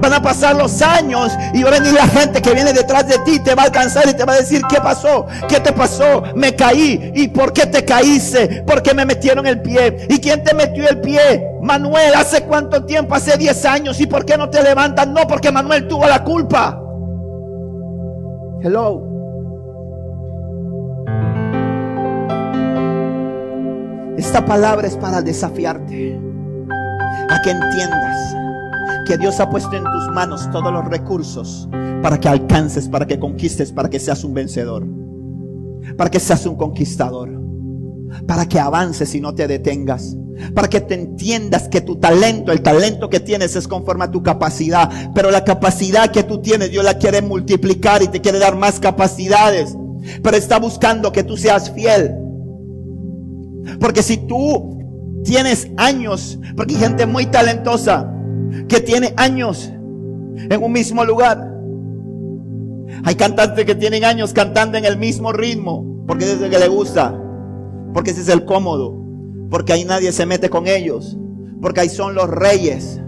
B: Van a pasar los años y va a venir la gente que viene detrás de ti, te va a alcanzar y te va a decir, ¿qué pasó? ¿Qué te pasó? Me caí. ¿Y por qué te caíste? Porque me metieron el pie. ¿Y quién te metió el pie? Manuel, ¿hace cuánto tiempo? Hace 10 años. ¿Y por qué no te levantas? No, porque Manuel tuvo la culpa. Hello. Esta palabra es para desafiarte a que entiendas que Dios ha puesto en tus manos todos los recursos para que alcances, para que conquistes, para que seas un vencedor, para que seas un conquistador, para que avances y no te detengas, para que te entiendas que tu talento, el talento que tienes es conforme a tu capacidad, pero la capacidad que tú tienes Dios la quiere multiplicar y te quiere dar más capacidades, pero está buscando que tú seas fiel. Porque si tú tienes años, porque hay gente muy talentosa que tiene años en un mismo lugar. Hay cantantes que tienen años cantando en el mismo ritmo, porque es el que le gusta, porque ese es el cómodo, porque ahí nadie se mete con ellos, porque ahí son los reyes,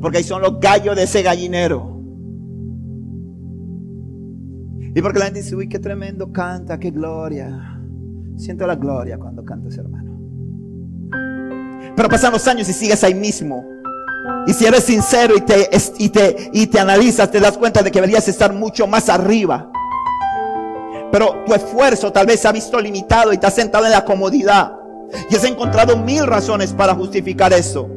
B: porque ahí son los gallos de ese gallinero. Y porque la gente dice, uy, qué tremendo canta, qué gloria. Siento la gloria cuando cantas, hermano. Pero pasan los años y sigues ahí mismo. Y si eres sincero y te, y te, y te analizas, te das cuenta de que deberías estar mucho más arriba. Pero tu esfuerzo tal vez se ha visto limitado y te has sentado en la comodidad. Y has encontrado mil razones para justificar eso.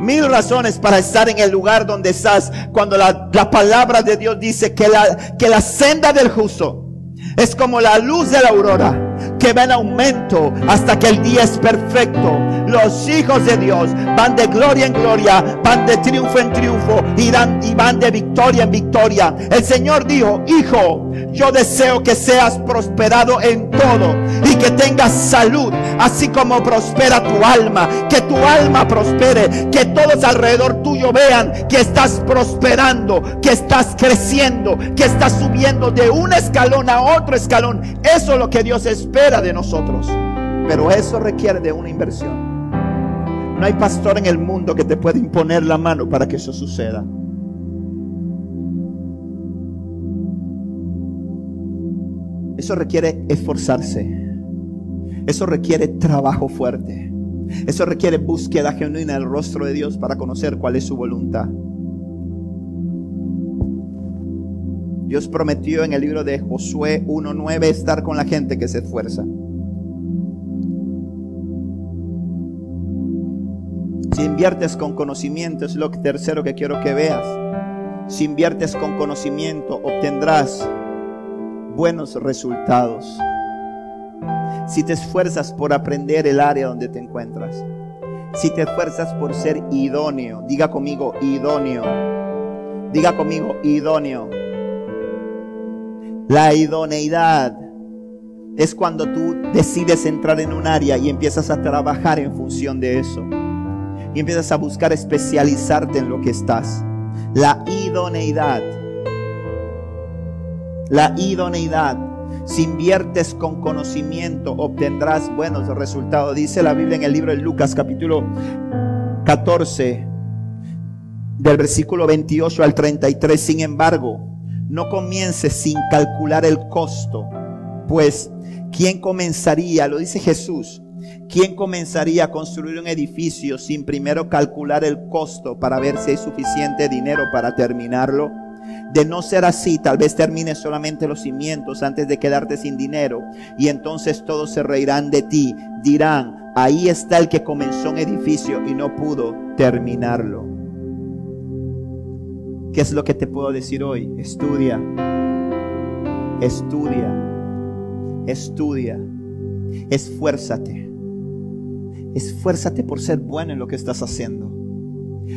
B: Mil razones para estar en el lugar donde estás. Cuando la, la palabra de Dios dice que la, que la senda del justo es como la luz de la aurora que va en aumento hasta que el día es perfecto. Los hijos de Dios van de gloria en gloria, van de triunfo en triunfo y, van de victoria en victoria. El Señor dijo, hijo, yo deseo que seas prosperado en todo y que tengas salud, así como prospera tu alma, que tu alma prospere, que todos alrededor tuyo vean que estás prosperando, que estás creciendo, que estás subiendo de un escalón a otro escalón. Eso es lo que Dios espera de nosotros. Pero eso requiere de una inversión. No hay pastor en el mundo que te pueda imponer la mano para que eso suceda. Eso requiere esforzarse. Eso requiere trabajo fuerte. Eso requiere búsqueda genuina del rostro de Dios para conocer cuál es su voluntad. Dios prometió en el libro de Josué 1.9 estar con la gente que se esfuerza. Si inviertes con conocimiento, es lo tercero que quiero que veas. Si inviertes con conocimiento, obtendrás buenos resultados. Si te esfuerzas por aprender el área donde te encuentras. Si te esfuerzas por ser idóneo, diga conmigo idóneo. Diga conmigo idóneo. La idoneidad es cuando tú decides entrar en un área y empiezas a trabajar en función de eso. Y empiezas a buscar especializarte en lo que estás. La idoneidad. La idoneidad. Si inviertes con conocimiento, obtendrás buenos resultados. Dice la Biblia en el libro de Lucas capítulo 14, del versículo 28 al 33. Sin embargo, no comiences sin calcular el costo, pues ¿quién comenzaría? Lo dice Jesús. ¿Quién comenzaría a construir un edificio sin primero calcular el costo para ver si hay suficiente dinero para terminarlo? De no ser así, tal vez termines solamente los cimientos antes de quedarte sin dinero y entonces todos se reirán de ti. Dirán, ahí está el que comenzó un edificio y no pudo terminarlo. ¿Qué es lo que te puedo decir hoy? Estudia, estudia, estudia, esfuérzate, esfuérzate por ser bueno en lo que estás haciendo.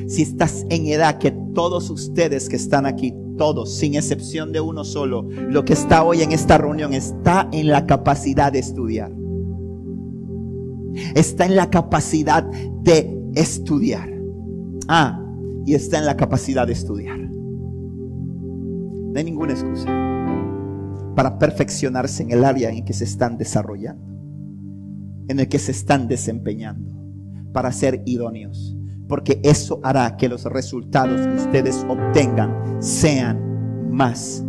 B: Si estás en edad que todos ustedes que están aquí, todos, sin excepción de uno solo, lo que está hoy en esta reunión está en la capacidad de estudiar. Está en la capacidad de estudiar. Ah, y está en la capacidad de estudiar. No hay ninguna excusa para perfeccionarse en el área en que se están desarrollando, en el que se están desempeñando, para ser idóneos. porque eso hará que los resultados que ustedes obtengan sean más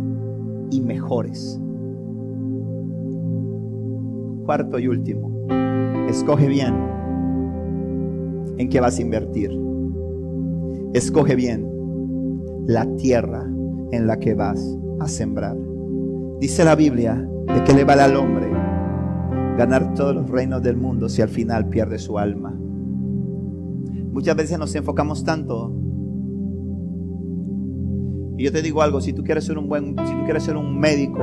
B: y mejores. Cuarto y último, escoge bien en qué vas a invertir. Escoge bien la tierra en la que vas a sembrar. Dice la Biblia de que le vale al hombre ganar todos los reinos del mundo si al final pierde su alma. Muchas veces nos enfocamos tanto. Y yo te digo algo, si tú quieres ser un buen, si tú quieres ser un médico,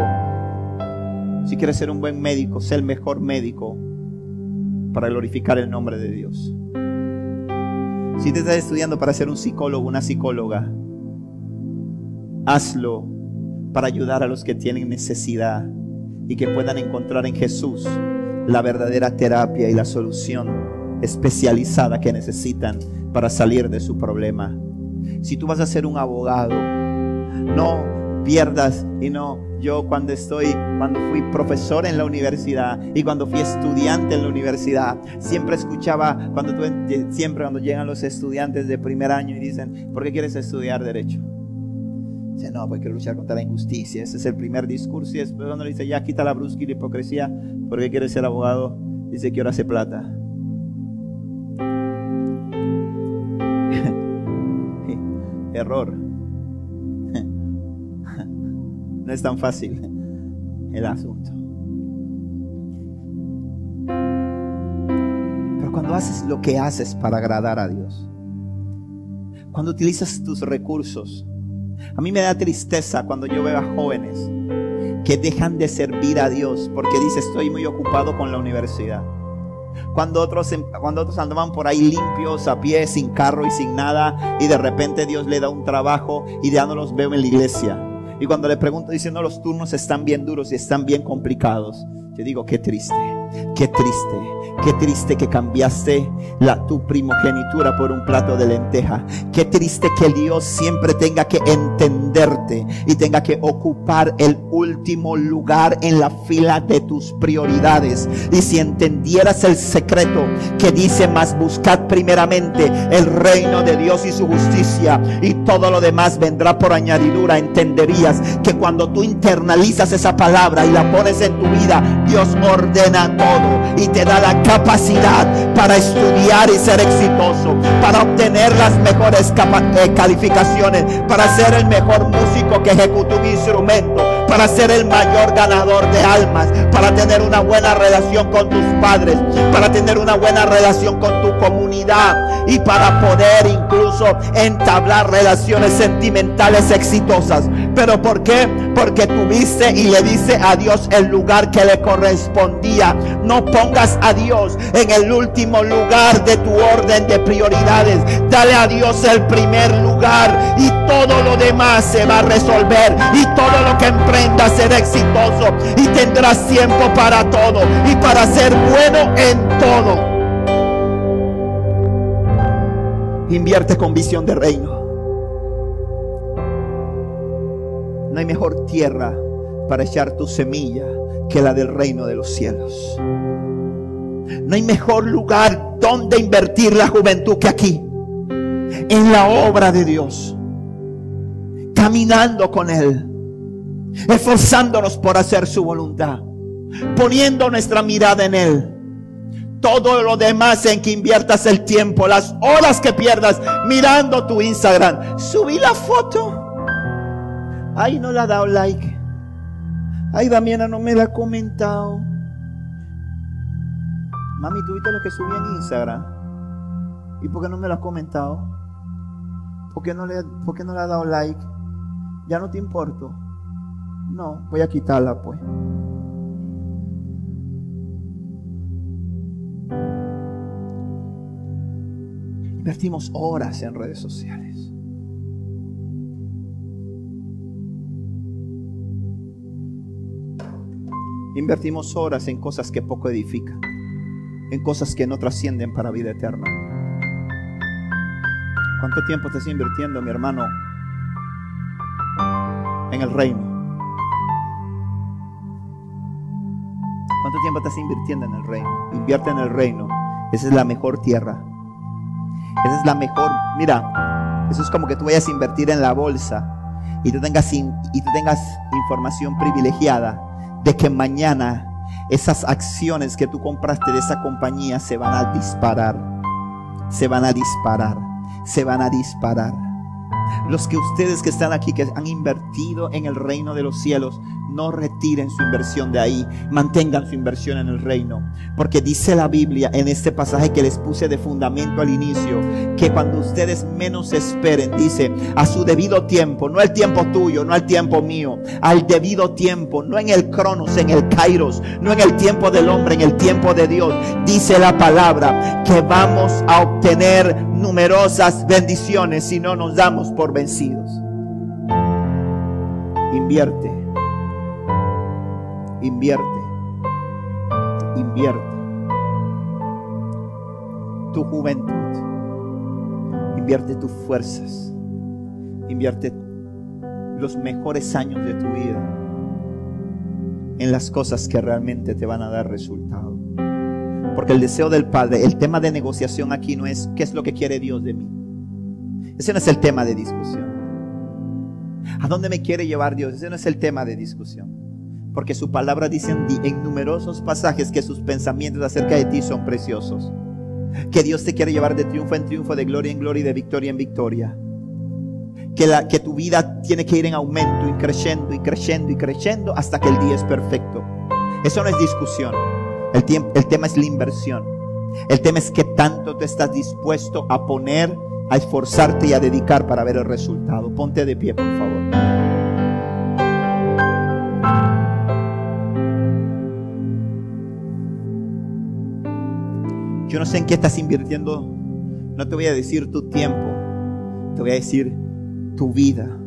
B: si quieres ser un buen médico, sé el mejor médico para glorificar el nombre de Dios. Si te estás estudiando para ser un psicólogo, una psicóloga, hazlo para ayudar a los que tienen necesidad y que puedan encontrar en Jesús la verdadera terapia y la solución especializada que necesitan para salir de su problema. Si tú vas a ser un abogado, no pierdas y no yo cuando estoy cuando fui profesor en la universidad y cuando fui estudiante en la universidad siempre escuchaba cuando tú, siempre cuando llegan los estudiantes de primer año y dicen ¿por qué quieres estudiar derecho? Dice, no, porque quiero luchar contra la injusticia. Ese es el primer discurso. Y después cuando le dice, ya quita la brusca y la hipocresía, ¿por qué quieres ser abogado? Dice, quiero hacer plata. error. No es tan fácil el asunto. Pero cuando haces lo que haces para agradar a Dios, cuando utilizas tus recursos, a mí me da tristeza cuando yo veo a jóvenes que dejan de servir a Dios porque dice estoy muy ocupado con la universidad. Cuando otros, em, cuando otros andaban por ahí limpios, a pie, sin carro y sin nada, y de repente Dios le da un trabajo y ya no los veo en la iglesia. Y cuando le pregunto, diciendo los turnos están bien duros y están bien complicados. Yo digo, qué triste, qué triste, qué triste que cambiaste la, tu primogenitura por un plato de lenteja. Qué triste que Dios siempre tenga que entenderte y tenga que ocupar el último lugar en la fila de tus prioridades. Y si entendieras el secreto que dice más, buscad primeramente el reino de Dios y su justicia y todo lo demás vendrá por añadidura, entenderías que cuando tú internalizas esa palabra y la pones en tu vida, Dios ordena y te da la capacidad para estudiar y ser exitoso, para obtener las mejores eh, calificaciones, para ser el mejor músico que ejecute un instrumento, para ser el mayor ganador de almas, para tener una buena relación con tus padres, para tener una buena relación con tu comunidad y para poder incluso entablar relaciones sentimentales exitosas. ¿Pero por qué? Porque tuviste y le dice a Dios el lugar que le correspondía. No pongas a Dios en el último lugar de tu orden de prioridades. Dale a Dios el primer lugar y todo lo demás se va a resolver. Y todo lo que emprendas será exitoso y tendrás tiempo para todo y para ser bueno en todo. Invierte con visión de reino. No hay mejor tierra para echar tu semilla que la del reino de los cielos. No hay mejor lugar donde invertir la juventud que aquí. En la obra de Dios. Caminando con Él. Esforzándonos por hacer su voluntad. Poniendo nuestra mirada en Él. Todo lo demás en que inviertas el tiempo, las horas que pierdas mirando tu Instagram. Subí la foto. Ay, no le ha dado like. Ay, Damiana no me la ha comentado. Mami, ¿tuviste lo que subí en Instagram? ¿Y por qué no me lo has comentado? ¿Por qué no le, por qué no le ha dado like? ¿Ya no te importo? No, voy a quitarla pues. Invertimos horas en redes sociales. Invertimos horas en cosas que poco edifican, en cosas que no trascienden para vida eterna. ¿Cuánto tiempo estás invirtiendo, mi hermano, en el reino? ¿Cuánto tiempo estás invirtiendo en el reino? Invierte en el reino. Esa es la mejor tierra Esa es la mejor, mira, eso es como que tú vayas a invertir en la bolsa y tú tengas, y tú tengas información privilegiada de que mañana esas acciones que tú compraste de esa compañía se van a disparar, se van a disparar, se van a disparar. Los que ustedes que están aquí, que han invertido en el reino de los cielos, no retiren su inversión de ahí, mantengan su inversión en el reino. Porque dice la Biblia en este pasaje que les puse de fundamento al inicio, que cuando ustedes menos esperen, dice, a su debido tiempo, no el tiempo tuyo, no el tiempo mío, al debido tiempo, no en el cronos, en el kairos, no en el tiempo del hombre, en el tiempo de Dios. Dice la palabra que vamos a obtener numerosas bendiciones si no nos damos por vencidos. Invierte Invierte. Invierte. Tu juventud. Invierte tus fuerzas. Invierte los mejores años de tu vida en las cosas que realmente te van a dar resultado. Porque el deseo del Padre, el tema de negociación aquí no es qué es lo que quiere Dios de mí. Ese no es el tema de discusión. ¿A dónde me quiere llevar Dios? Ese no es el tema de discusión. Porque su palabra dice en, numerosos pasajes que sus pensamientos acerca de ti son preciosos. Que Dios te quiere llevar de triunfo en triunfo, de gloria en gloria y de victoria en victoria. Que, la, que tu vida tiene que ir en aumento y creciendo y creciendo y creciendo hasta que el día es perfecto. Eso no es discusión. El, el tema es la inversión. El tema es que tanto te estás dispuesto a poner, a esforzarte y a dedicar para ver el resultado. Ponte de pie, por favor. Yo no sé en qué estás invirtiendo. No te voy a decir tu tiempo. Te voy a decir tu vida.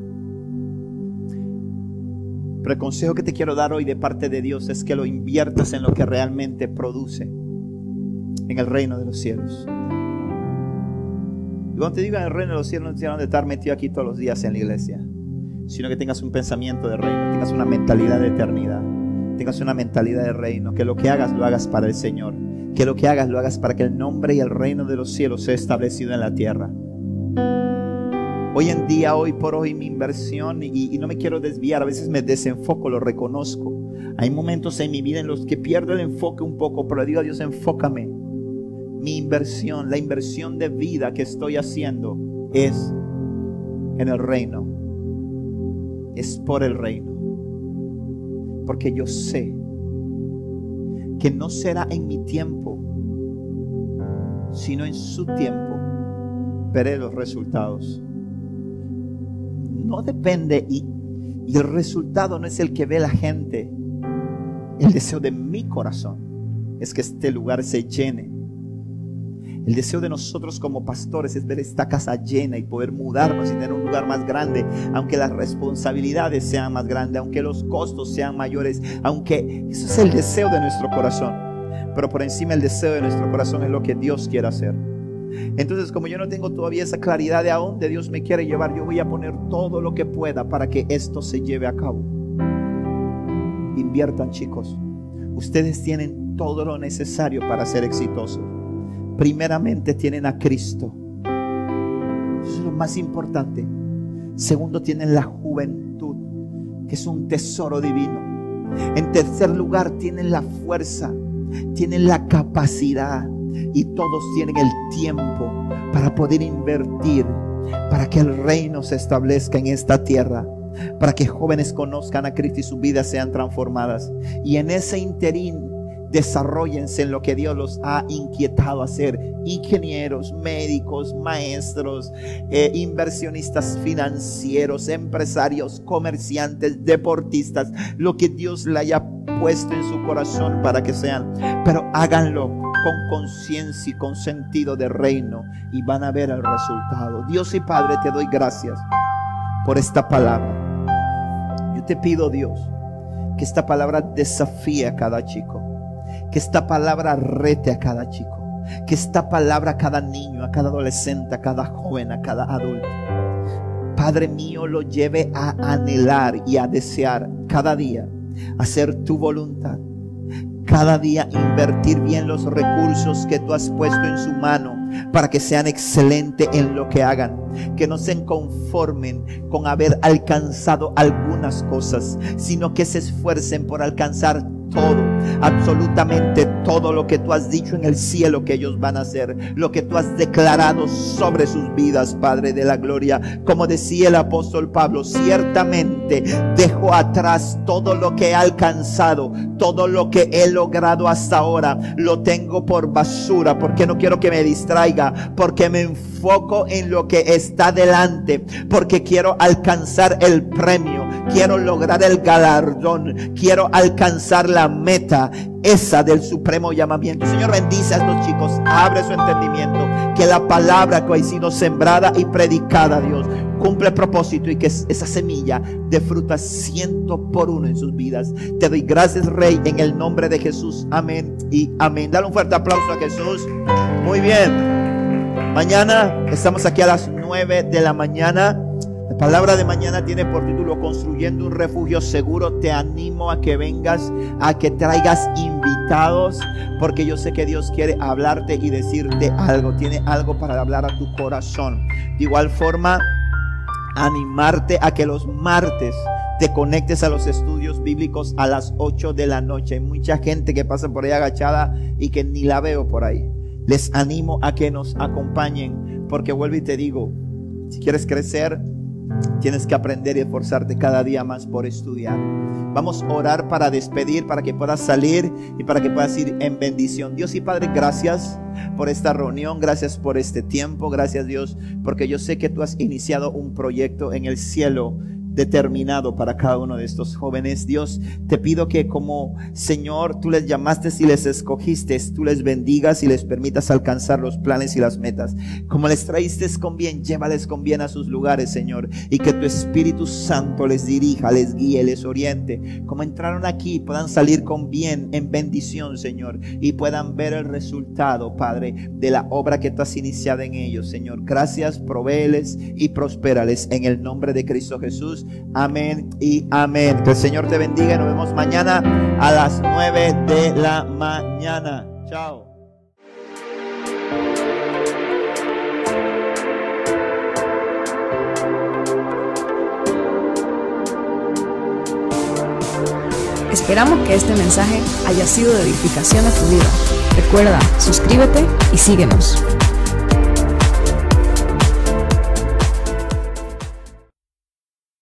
B: Pero el consejo que te quiero dar hoy de parte de Dios es que lo inviertas en lo que realmente produce en el reino de los cielos. Y cuando te digo en el reino de los cielos, no tienes de estar metido aquí todos los días en la iglesia, sino que tengas un pensamiento de reino, tengas una mentalidad de eternidad, tengas una mentalidad de reino, que lo que hagas lo hagas para el Señor que lo que hagas lo hagas para que el nombre y el reino de los cielos sea establecido en la tierra. Hoy en día, hoy por hoy, mi inversión, y, no me quiero desviar, a veces me desenfoco, lo reconozco. Hay momentos en mi vida en los que pierdo el enfoque un poco, pero digo a Dios, enfócame. Mi inversión, la inversión de vida que estoy haciendo es en el reino. Es por el reino. Porque yo sé que no será en mi tiempo, sino en su tiempo, veré los resultados. No depende y, el resultado no es el que ve la gente. El deseo de mi corazón es que este lugar se llene el deseo de nosotros como pastores es ver esta casa llena y poder mudarnos y tener un lugar más grande, aunque las responsabilidades sean más grandes, aunque los costos sean mayores, aunque eso es el deseo de nuestro corazón. Pero por encima el deseo de nuestro corazón es lo que Dios quiere hacer. Entonces, como yo no tengo todavía esa claridad de a dónde Dios me quiere llevar, yo voy a poner todo lo que pueda para que esto se lleve a cabo. Inviertan, chicos. Ustedes tienen todo lo necesario para ser exitosos primeramente tienen a Cristo. Eso es lo más importante. Segundo, tienen la juventud, que es un tesoro divino. En tercer lugar, tienen la fuerza, tienen la capacidad y todos tienen el tiempo para poder invertir, para que el reino se establezca en esta tierra, para que jóvenes conozcan a Cristo y sus vidas sean transformadas. Y en ese interín desarrollense en lo que Dios los ha inquietado a hacer. Ingenieros, médicos, maestros, eh, inversionistas financieros, empresarios, comerciantes, deportistas, lo que Dios le haya puesto en su corazón para que sean. Pero háganlo con conciencia y con sentido de reino y van a ver el resultado. Dios y Padre, te doy gracias por esta palabra. Yo te pido, Dios, que esta palabra desafíe a cada chico que esta palabra rete a cada chico. Que esta palabra a cada niño, a cada adolescente, a cada joven, a cada adulto. Padre mío, lo lleve a anhelar y a desear cada día hacer tu voluntad. Cada día invertir bien los recursos que tú has puesto en su mano para que sean excelentes en lo que hagan. Que no se conformen con haber alcanzado algunas cosas, sino que se esfuercen por alcanzar todo, absolutamente todo lo que tú has dicho en el cielo que ellos van a hacer, lo que tú has declarado sobre sus vidas, Padre de la Gloria. Como decía el apóstol Pablo, ciertamente dejo atrás todo lo que he alcanzado, todo lo que he logrado hasta ahora, lo tengo por basura, porque no quiero que me distraiga, porque me enfoco en lo que está delante, porque quiero alcanzar el premio, quiero lograr el galardón, quiero alcanzar la meta esa del supremo llamamiento. Señor, bendice a estos chicos, abre su entendimiento, que la palabra que ha sido sembrada y predicada, Dios, cumple propósito y que esa semilla de fruta ciento por uno en sus vidas. Te doy gracias, Rey, en el nombre de Jesús. Amén y amén. Dale un fuerte aplauso a Jesús. Muy bien. Mañana estamos aquí a las 9 de la mañana. La palabra de mañana tiene por título Construyendo un refugio seguro. Te animo a que vengas, a que traigas invitados, porque yo sé que Dios quiere hablarte y decirte algo. Tiene algo para hablar a tu corazón. De igual forma, animarte a que los martes te conectes a los estudios bíblicos a las 8 de la noche. Hay mucha gente que pasa por ahí agachada y que ni la veo por ahí. Les animo a que nos acompañen, porque vuelvo y te digo, si quieres crecer, Tienes que aprender y esforzarte cada día más por estudiar. Vamos a orar para despedir, para que puedas salir y para que puedas ir en bendición. Dios y Padre, gracias por esta reunión, gracias por este tiempo, gracias Dios, porque yo sé que tú has iniciado un proyecto en el cielo determinado para cada uno de estos jóvenes. Dios, te pido que como Señor, tú les llamaste y les escogiste, tú les bendigas y les permitas alcanzar los planes y las metas. Como les traíste con bien, llévales con bien a sus lugares, Señor, y que tu Espíritu Santo les dirija, les guíe, les oriente. Como entraron aquí, puedan salir con bien, en bendición, Señor, y puedan ver el resultado, Padre, de la obra que tú has iniciado en ellos, Señor. Gracias, provéeles y prospérales en el nombre de Cristo Jesús. Amén y amén. Que el Señor te bendiga. Nos vemos mañana a las 9 de la mañana. Chao.
A: Esperamos que este mensaje haya sido de edificación a tu vida. Recuerda, suscríbete y síguenos.